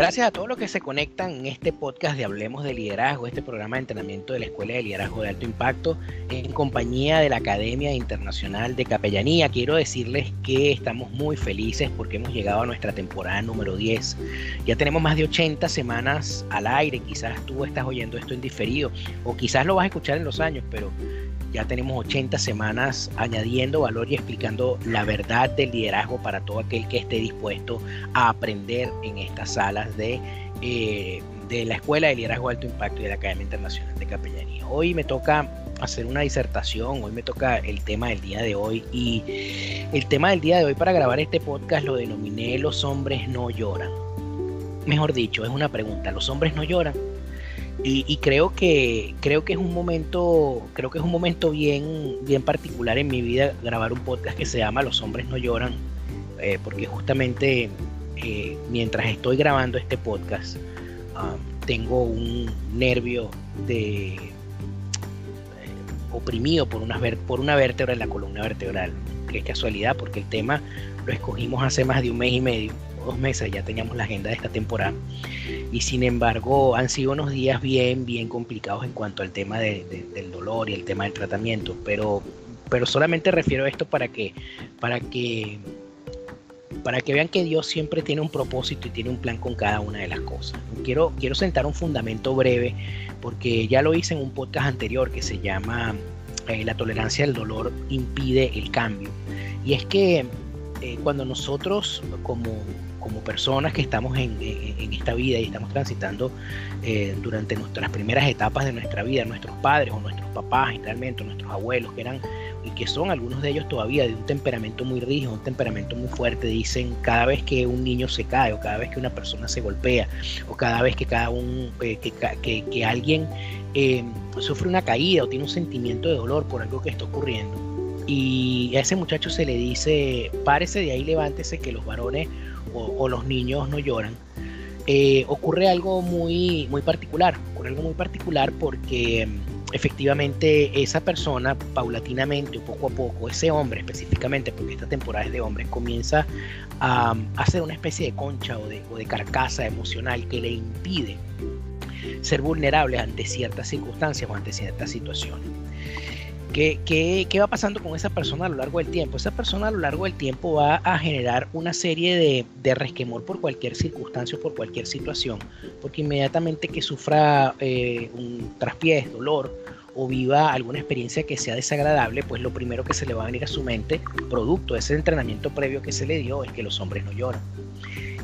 Gracias a todos los que se conectan en este podcast de Hablemos de Liderazgo, este programa de entrenamiento de la Escuela de Liderazgo de Alto Impacto, en compañía de la Academia Internacional de Capellanía. Quiero decirles que estamos muy felices porque hemos llegado a nuestra temporada número 10. Ya tenemos más de 80 semanas al aire. Quizás tú estás oyendo esto en diferido o quizás lo vas a escuchar en los años, pero ya tenemos 80 semanas añadiendo valor y explicando la verdad del liderazgo para todo aquel que esté dispuesto a aprender en estas salas de, eh, de la Escuela de Liderazgo de Alto Impacto y de la Academia Internacional de Capellanía. Hoy me toca hacer una disertación, hoy me toca el tema del día de hoy y el tema del día de hoy para grabar este podcast lo denominé Los hombres no lloran. Mejor dicho, es una pregunta, ¿los hombres no lloran? Y, creo que creo que es un momento creo que es un momento bien bien particular en mi vida grabar un podcast que se llama Los hombres no lloran eh, porque justamente eh, mientras estoy grabando este podcast um, tengo un nervio de eh, oprimido por una por una vértebra en la columna vertebral. Que casualidad porque el tema lo escogimos hace más de un mes y medio dos meses ya teníamos la agenda de esta temporada y sin embargo han sido unos días bien, bien complicados en cuanto al tema del dolor y el tema del tratamiento, pero, pero solamente refiero a esto para que, para que para que vean que Dios siempre tiene un propósito y tiene un plan con cada una de las cosas. Quiero, quiero sentar un fundamento breve porque ya lo hice en un podcast anterior que se llama eh, La tolerancia al dolor impide el cambio. Y es que eh, cuando nosotros como, como personas que estamos en, esta vida y estamos transitando eh, durante nuestras primeras etapas de nuestra vida, nuestros padres o nuestros papás, realmente, nuestros abuelos, que eran y que son algunos de ellos todavía de un temperamento muy rígido, un temperamento muy fuerte, dicen cada vez que un niño se cae o cada vez que una persona se golpea o cada vez que cada un eh, que, que, alguien eh, sufre una caída o tiene un sentimiento de dolor por algo que está ocurriendo. Y a ese muchacho se le dice párese de ahí levántese que los varones o, los niños no lloran, eh, ocurre algo muy, muy particular. Ocurre algo muy particular porque mm, efectivamente esa persona paulatinamente o poco a poco, ese hombre específicamente, porque esta temporada es de hombres, comienza a, hacer una especie de concha o de, o de carcasa emocional que le impide ser vulnerable ante ciertas circunstancias o ante ciertas situaciones. ¿Qué, va pasando con esa persona a lo largo del tiempo? Esa persona a lo largo del tiempo va a generar una serie de, resquemor por cualquier circunstancia o por cualquier situación, porque inmediatamente que sufra eh, un traspiés, dolor o viva alguna experiencia que sea desagradable, pues lo primero que se le va a venir a su mente, producto de ese entrenamiento previo que se le dio, es que los hombres no lloran.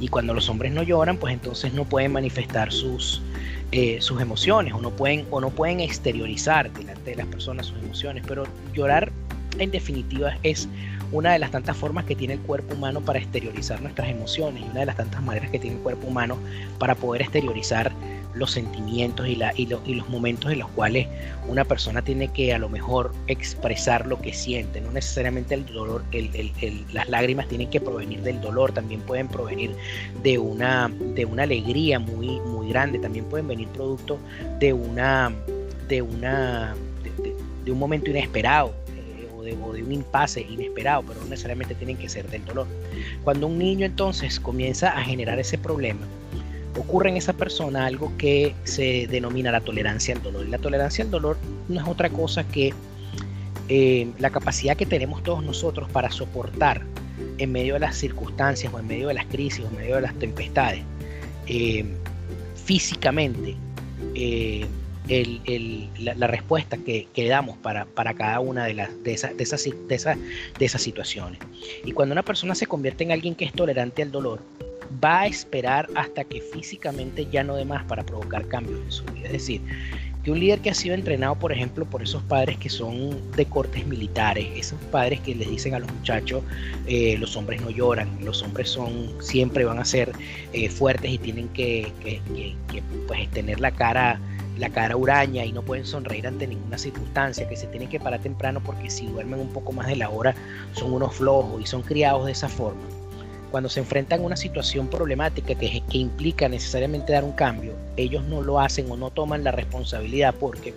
Y cuando los hombres no lloran, pues entonces no pueden manifestar sus, eh, sus emociones o no, pueden, o no pueden exteriorizar delante de las personas sus emociones, pero llorar en definitiva es una de las tantas formas que tiene el cuerpo humano para exteriorizar nuestras emociones y una de las tantas maneras que tiene el cuerpo humano para poder exteriorizar los sentimientos y, los momentos en los cuales una persona tiene que a lo mejor expresar lo que siente. No necesariamente el dolor, las lágrimas tienen que provenir del dolor, también pueden provenir de una, de una alegría muy, muy grande, también pueden venir producto de una, de una, de, un momento inesperado. Eh, de, o de un impasse inesperado, pero no necesariamente tienen que ser del dolor. Cuando un niño entonces comienza a generar ese problema, ocurre en esa persona algo que se denomina la tolerancia al dolor. Y la tolerancia al dolor no es otra cosa que eh, la capacidad que tenemos todos nosotros para soportar en medio de las circunstancias o en medio de las crisis o en medio de las tempestades, eh, físicamente, eh, la, respuesta que, damos para, para, cada una de, las, de, esas, de, esas, de, de esas situaciones. Y cuando una persona se convierte en alguien que es tolerante al dolor, va a esperar hasta que físicamente ya no dé más para provocar cambios en su vida. Es decir, que un líder que ha sido entrenado, por ejemplo, por esos padres que son de cortes militares, esos padres que les dicen a los muchachos, eh, los hombres no lloran, los hombres son siempre van a ser eh, fuertes y tienen que, pues, tener la cara la cara huraña y no pueden sonreír ante ninguna circunstancia, que se tienen que parar temprano porque si duermen un poco más de la hora son unos flojos y son criados de esa forma cuando se enfrentan a una situación problemática que, implica necesariamente dar un cambio, ellos no lo hacen o no toman la responsabilidad porque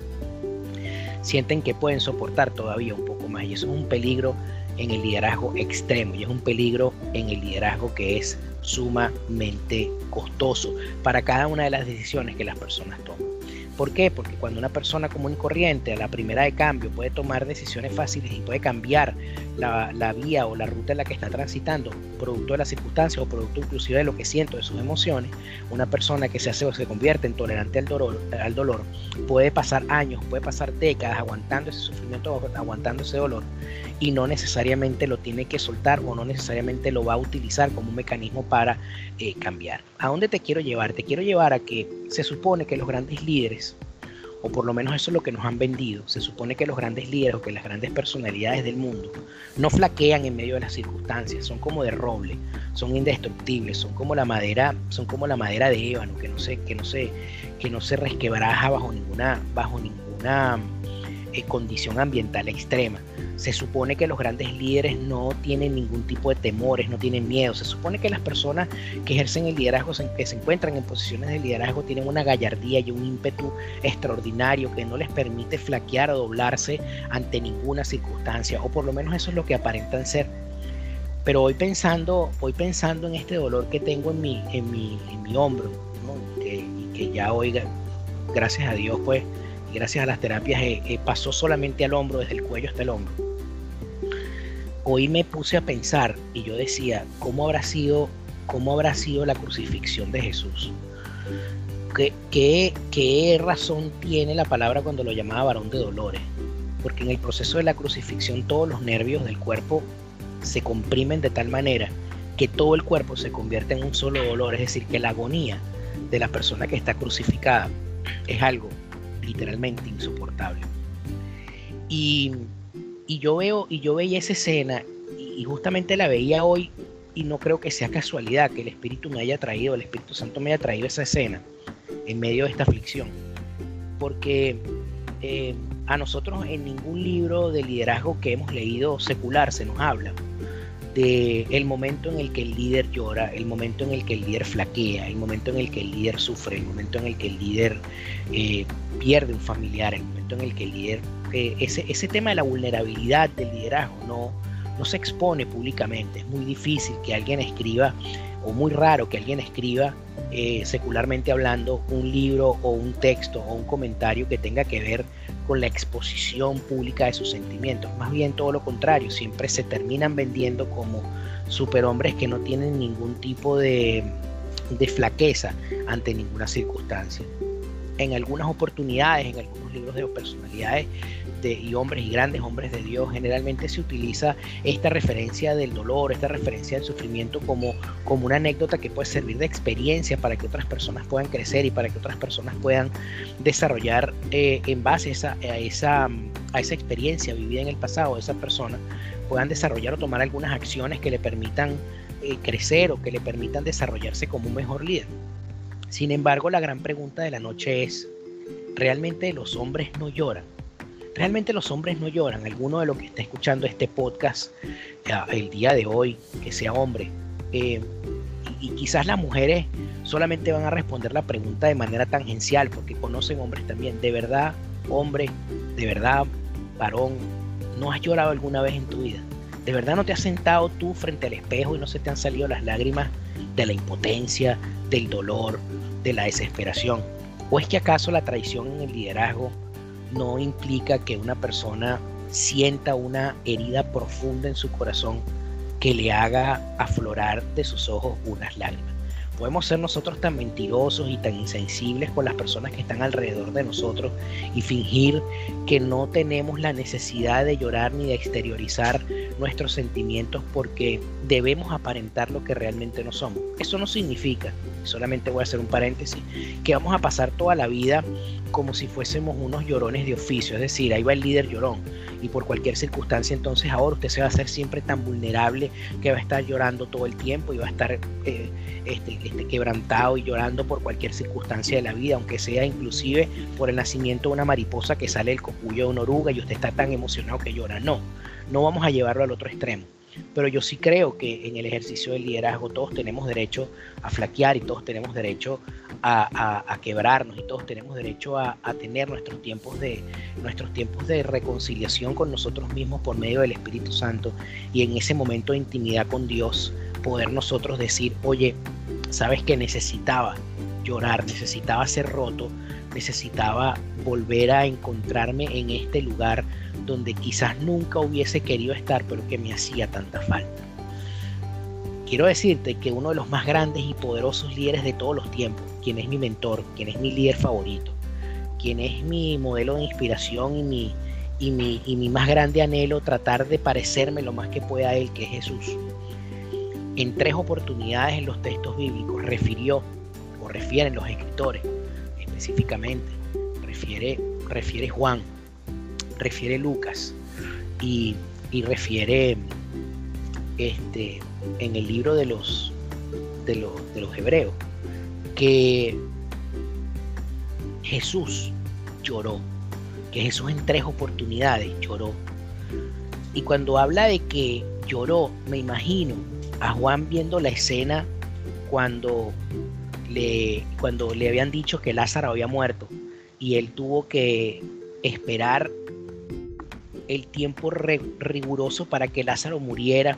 sienten que pueden soportar todavía un poco más. Y eso es un peligro en el liderazgo extremo y es un peligro en el liderazgo que es sumamente costoso para cada una de las decisiones que las personas toman. ¿Por qué? Porque cuando una persona común y corriente a la primera de cambio puede tomar decisiones fáciles y puede cambiar la, vía o la ruta en la que está transitando, producto de las circunstancias o producto inclusive de lo que siento, de sus emociones, una persona que se hace o se convierte en tolerante al dolor, al dolor puede pasar años, puede pasar décadas aguantando ese sufrimiento, aguantando ese dolor y no necesariamente lo tiene que soltar o no necesariamente lo va a utilizar como un mecanismo para eh, cambiar. ¿A dónde te quiero llevar? Te quiero llevar a que se supone que los grandes líderes, o por lo menos eso es lo que nos han vendido, se supone que los grandes líderes o que las grandes personalidades del mundo no flaquean en medio de las circunstancias, son como de roble, son indestructibles, son como la madera, son como la madera de ébano que no se, que no se, que no se resquebraja bajo ninguna, bajo ninguna eh, condición ambiental extrema. Se supone que los grandes líderes no tienen ningún tipo de temores, no tienen miedo. Se supone que las personas que ejercen el liderazgo, que se encuentran en posiciones de liderazgo, tienen una gallardía y un ímpetu extraordinario que no les permite flaquear o doblarse ante ninguna circunstancia, o por lo menos eso es lo que aparentan ser. Pero hoy pensando, hoy pensando en este dolor que tengo en mi, en mi, en mi hombro, que, que ya hoy, gracias a Dios, pues, gracias a las terapias eh, eh, pasó solamente al hombro, desde el cuello hasta el hombro hoy me puse a pensar y yo decía, ¿cómo habrá sido, cómo habrá sido la crucifixión de Jesús? ¿Qué, qué, qué razón tiene la palabra cuando lo llamaba varón de dolores? Porque en el proceso de la crucifixión todos los nervios del cuerpo se comprimen de tal manera que todo el cuerpo se convierte en un solo dolor, es decir, que la agonía de la persona que está crucificada es algo literalmente insoportable. Y y yo veo y yo veía esa escena y, justamente la veía hoy y no creo que sea casualidad que el Espíritu me haya traído, el Espíritu Santo me haya traído esa escena en medio de esta aflicción. Porque eh, a nosotros en ningún libro de liderazgo que hemos leído secular se nos habla de el momento en el que el líder llora, el momento en el que el líder flaquea, el momento en el que el líder sufre, el momento en el que el líder eh, pierde un familiar, el momento en el que el líder ese, ese tema de la vulnerabilidad del liderazgo no, no se expone públicamente. Es muy difícil que alguien escriba, o muy raro que alguien escriba, eh, secularmente hablando, un libro o un texto o un comentario que tenga que ver con la exposición pública de sus sentimientos. Más bien todo lo contrario, siempre se terminan vendiendo como superhombres que no tienen ningún tipo de, de flaqueza ante ninguna circunstancia. En algunas oportunidades, en algunos libros de personalidades, y hombres y grandes hombres de Dios, generalmente se utiliza esta referencia del dolor, esta referencia del sufrimiento como, como una anécdota que puede servir de experiencia para que otras personas puedan crecer y para que otras personas puedan desarrollar eh, en base a esa, a, esa, experiencia vivida en el pasado de esa persona, puedan desarrollar o tomar algunas acciones que le permitan eh, crecer o que le permitan desarrollarse como un mejor líder. Sin embargo, la gran pregunta de la noche es, ¿realmente los hombres no lloran? Realmente los hombres no lloran. Alguno de los que está escuchando este podcast eh, el día de hoy, que sea hombre, eh, y, quizás las mujeres solamente van a responder la pregunta de manera tangencial, porque conocen hombres también. De verdad, hombre, de verdad, varón, ¿no has llorado alguna vez en tu vida? ¿De verdad no te has sentado tú frente al espejo y no se te han salido las lágrimas de la impotencia, del dolor, de la desesperación? ¿O es que acaso la traición en el liderazgo no implica que una persona sienta una herida profunda en su corazón que le haga aflorar de sus ojos unas lágrimas. podemos ser nosotros tan mentirosos y tan insensibles con las personas que están alrededor de nosotros y fingir que no tenemos la necesidad de llorar ni de exteriorizar nuestros sentimientos porque debemos aparentar lo que realmente no somos. Eso no significa, solamente voy a hacer un paréntesis, que vamos a pasar toda la vida como si fuésemos unos llorones de oficio, es decir, ahí va el líder llorón y por cualquier circunstancia entonces ahora usted se va a hacer siempre tan vulnerable que va a estar llorando todo el tiempo y va a estar eh, este, este, quebrantado y llorando por cualquier circunstancia de la vida, aunque sea inclusive por el nacimiento de una mariposa que sale del copullo de una oruga y usted está tan emocionado que llora. No, no vamos a llevarlo al otro extremo. Pero yo sí creo que en el ejercicio del liderazgo todos tenemos derecho a flaquear y todos tenemos derecho a, quebrarnos y todos tenemos derecho a, a, tener nuestros tiempos, de, nuestros tiempos de reconciliación con nosotros mismos por medio del Espíritu Santo y en ese momento de intimidad con Dios poder nosotros decir, oye, sabes que necesitaba llorar, necesitaba ser roto, necesitaba volver a encontrarme en este lugar donde quizás nunca hubiese querido estar, pero que me hacía tanta falta. Quiero decirte que uno de los más grandes y poderosos líderes de todos los tiempos, quien es mi mentor, quien es mi líder favorito, quien es mi modelo de inspiración y mi, y mi, y mi más grande anhelo, tratar de parecerme lo más que pueda a él, que es Jesús. En tres oportunidades en los textos bíblicos refirió, o refieren los escritores específicamente, refiere, refiere Juan, refiere Lucas y, refiere este, en el libro de los, de los, de los hebreos que Jesús lloró, que Jesús en tres oportunidades lloró. Y cuando habla de que lloró, me imagino a Juan viendo la escena cuando le, cuando le habían dicho que Lázaro había muerto y él tuvo que esperar el tiempo riguroso para que Lázaro muriera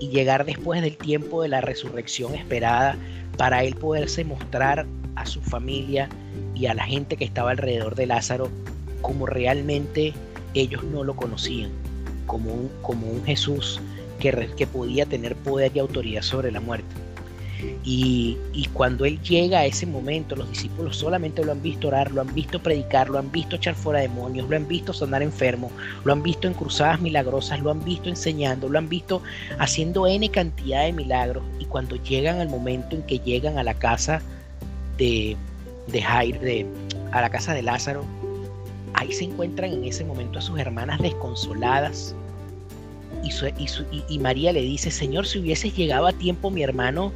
y llegar después del tiempo de la resurrección esperada para él poderse mostrar a su familia y a la gente que estaba alrededor de Lázaro como realmente ellos no lo conocían, como un, como un Jesús que, que podía tener poder y autoridad sobre la muerte. Y, cuando Él llega a ese momento, los discípulos solamente lo han visto orar, lo han visto predicar, lo han visto echar fuera demonios, lo han visto sanar enfermos, lo han visto en cruzadas milagrosas, lo han visto enseñando, lo han visto haciendo N cantidad de milagros. Y cuando llegan al momento en que llegan a la casa de, de Jair, a la casa de Lázaro, ahí se encuentran en ese momento a sus hermanas desconsoladas. Y, y, y María le dice, Señor, si hubieses llegado a tiempo, mi hermano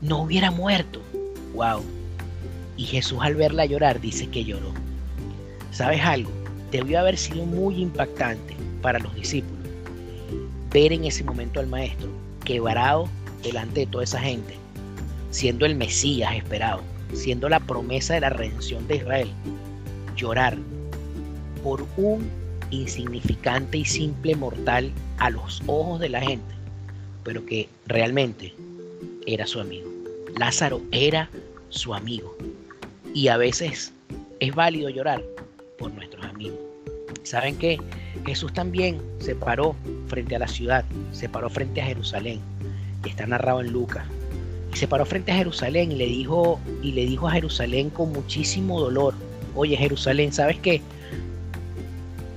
no hubiera muerto. ¡Wow! Y Jesús al verla llorar dice que lloró. ¿Sabes algo? Debió haber sido muy impactante para los discípulos ver en ese momento al maestro quebrado delante de toda esa gente, siendo el Mesías esperado, siendo la promesa de la redención de Israel, llorar por un insignificante y simple mortal a los ojos de la gente, pero que realmente era su amigo. Lázaro era su amigo. Y a veces es válido llorar por nuestros amigos. ¿Saben qué? Jesús también se paró frente a la ciudad, se paró frente a Jerusalén, y está narrado en Lucas. Y se paró frente a Jerusalén y le dijo, y le dijo a Jerusalén con muchísimo dolor, oye Jerusalén, ¿sabes qué?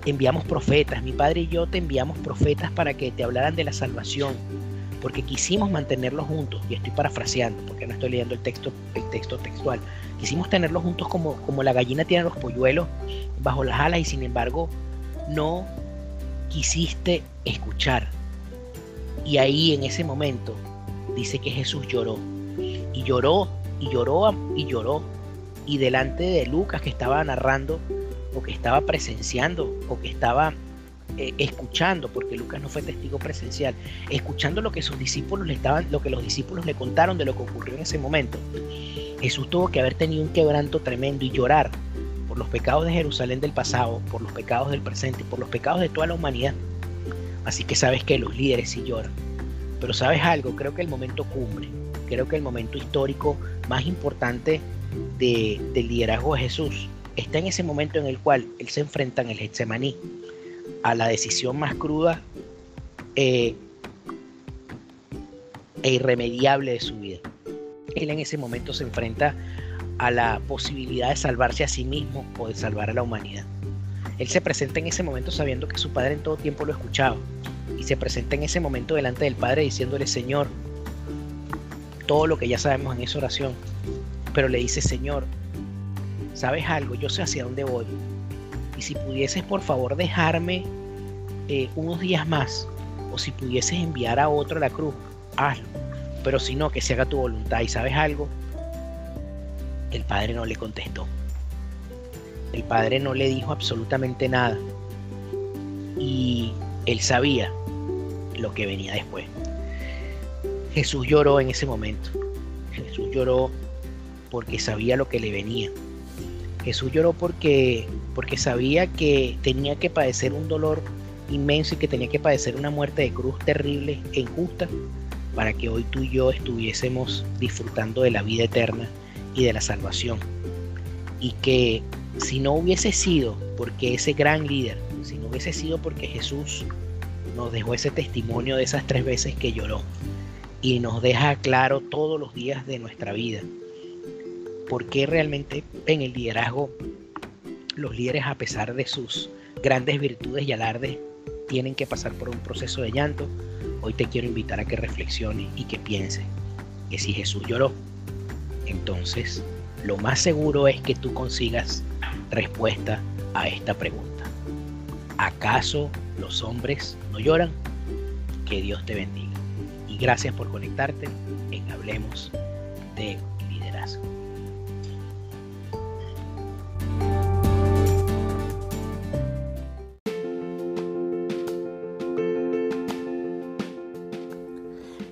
Enviamos profetas, mi padre y yo te enviamos profetas para que te hablaran de la salvación, porque quisimos mantenerlos juntos, y estoy parafraseando, porque no estoy leyendo el texto, el texto textual, quisimos tenerlos juntos como, como la gallina tiene los polluelos bajo las alas y sin embargo no quisiste escuchar. Y ahí en ese momento dice que Jesús lloró, y lloró, y lloró, y lloró, y delante de Lucas que estaba narrando, o que estaba presenciando, o que estaba eh, escuchando, porque Lucas no fue testigo presencial, escuchando lo que sus discípulos le estaban, lo que los discípulos le contaron de lo que ocurrió en ese momento. Jesús tuvo que haber tenido un quebranto tremendo y llorar por los pecados de Jerusalén del pasado, por los pecados del presente, y por los pecados de toda la humanidad. Así que sabes que los líderes sí lloran. Pero sabes algo, creo que el momento cumbre, creo que el momento histórico más importante de, del liderazgo de Jesús está en ese momento en el cual él se enfrenta en el Getsemaní a la decisión más cruda eh, e irremediable de su vida. él en ese momento se enfrenta a la posibilidad de salvarse a sí mismo o de salvar a la humanidad. Él se presenta en ese momento sabiendo que su padre en todo tiempo lo escuchaba y se presenta en ese momento delante del Padre diciéndole, Señor, todo lo que ya sabemos en esa oración, pero le dice, Señor, ¿sabes algo? Yo sé hacia dónde voy. Y si pudieses por favor dejarme eh, unos días más, o si pudieses enviar a otro a la cruz, hazlo. Pero si no, que se haga tu voluntad. ¿Y sabes algo? El Padre no le contestó. El Padre no le dijo absolutamente nada. Y él sabía lo que venía después. Jesús lloró en ese momento. Jesús lloró porque sabía lo que le venía. Jesús lloró porque, porque sabía que tenía que padecer un dolor inmenso y que tenía que padecer una muerte de cruz terrible e injusta para que hoy tú y yo estuviésemos disfrutando de la vida eterna y de la salvación. Y que si no hubiese sido porque ese gran líder, si no hubiese sido porque Jesús nos dejó ese testimonio de esas tres veces que lloró y nos deja claro todos los días de nuestra vida por qué realmente en el liderazgo los líderes a pesar de sus grandes virtudes y alardes tienen que pasar por un proceso de llanto, hoy te quiero invitar a que reflexiones y que pienses que si Jesús lloró, entonces lo más seguro es que tú consigas respuesta a esta pregunta. ¿Acaso los hombres no lloran? Que Dios te bendiga. Y gracias por conectarte en Hablemos de Liderazgo.